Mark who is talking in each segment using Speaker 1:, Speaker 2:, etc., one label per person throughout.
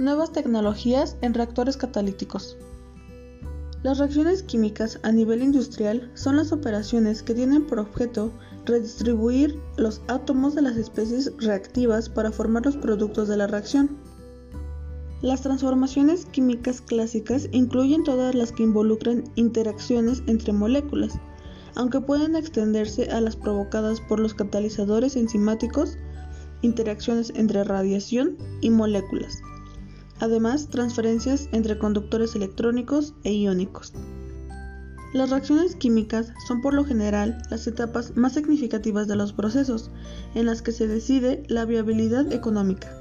Speaker 1: Nuevas tecnologías en reactores catalíticos. Las reacciones químicas a nivel industrial son las operaciones que tienen por objeto redistribuir los átomos de las especies reactivas para formar los productos de la reacción. Las transformaciones químicas clásicas incluyen todas las que involucran interacciones entre moléculas, aunque pueden extenderse a las provocadas por los catalizadores enzimáticos, interacciones entre radiación y moléculas. Además, transferencias entre conductores electrónicos e iónicos. Las reacciones químicas son por lo general las etapas más significativas de los procesos, en las que se decide la viabilidad económica.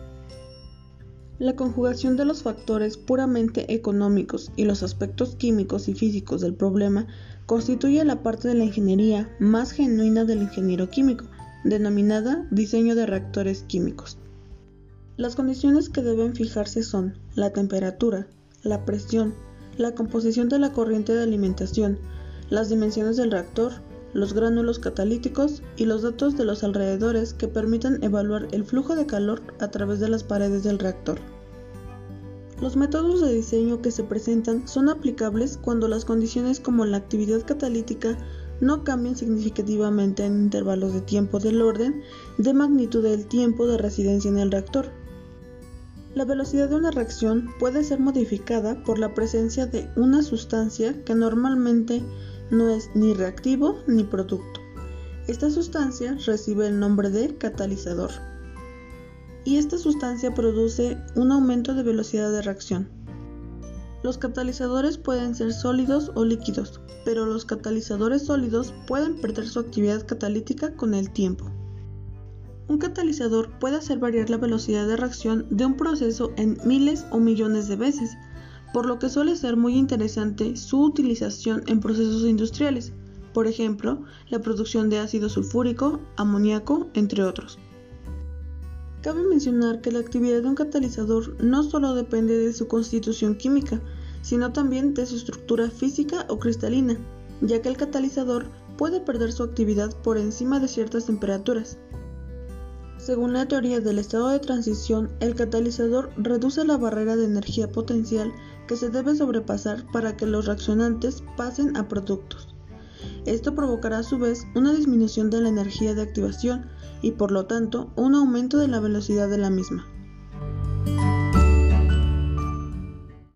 Speaker 1: La conjugación de los factores puramente económicos y los aspectos químicos y físicos del problema constituye la parte de la ingeniería más genuina del ingeniero químico, denominada diseño de reactores químicos. Las condiciones que deben fijarse son la temperatura, la presión, la composición de la corriente de alimentación, las dimensiones del reactor, los gránulos catalíticos y los datos de los alrededores que permitan evaluar el flujo de calor a través de las paredes del reactor. Los métodos de diseño que se presentan son aplicables cuando las condiciones como la actividad catalítica no cambian significativamente en intervalos de tiempo del orden de magnitud del tiempo de residencia en el reactor la velocidad de una reacción puede ser modificada por la presencia de una sustancia que normalmente no es ni reactivo ni producto. Esta sustancia recibe el nombre de catalizador. Y esta sustancia produce un aumento de velocidad de reacción. Los catalizadores pueden ser sólidos o líquidos, pero los catalizadores sólidos pueden perder su actividad catalítica con el tiempo. Un catalizador puede hacer variar la velocidad de reacción de un proceso en miles o millones de veces, por lo que suele ser muy interesante su utilización en procesos industriales, por ejemplo, la producción de ácido sulfúrico, amoníaco, entre otros. Cabe mencionar que la actividad de un catalizador no solo depende de su constitución química, sino también de su estructura física o cristalina, ya que el catalizador puede perder su actividad por encima de ciertas temperaturas. Según la teoría del estado de transición, el catalizador reduce la barrera de energía potencial que se debe sobrepasar para que los reaccionantes pasen a productos. Esto provocará a su vez una disminución de la energía de activación y por lo tanto un aumento de la velocidad de la misma.